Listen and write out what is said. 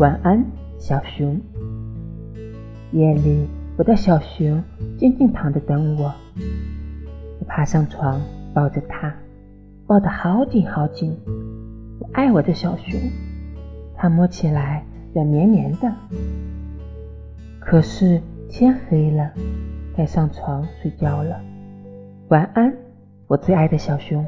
晚安小熊。夜里我的小熊静静躺着等我。我爬上床抱着它抱得好紧好紧。我爱我的小熊它摸起来软绵绵的。可是天黑了该上床睡觉了。晚安我最爱的小熊。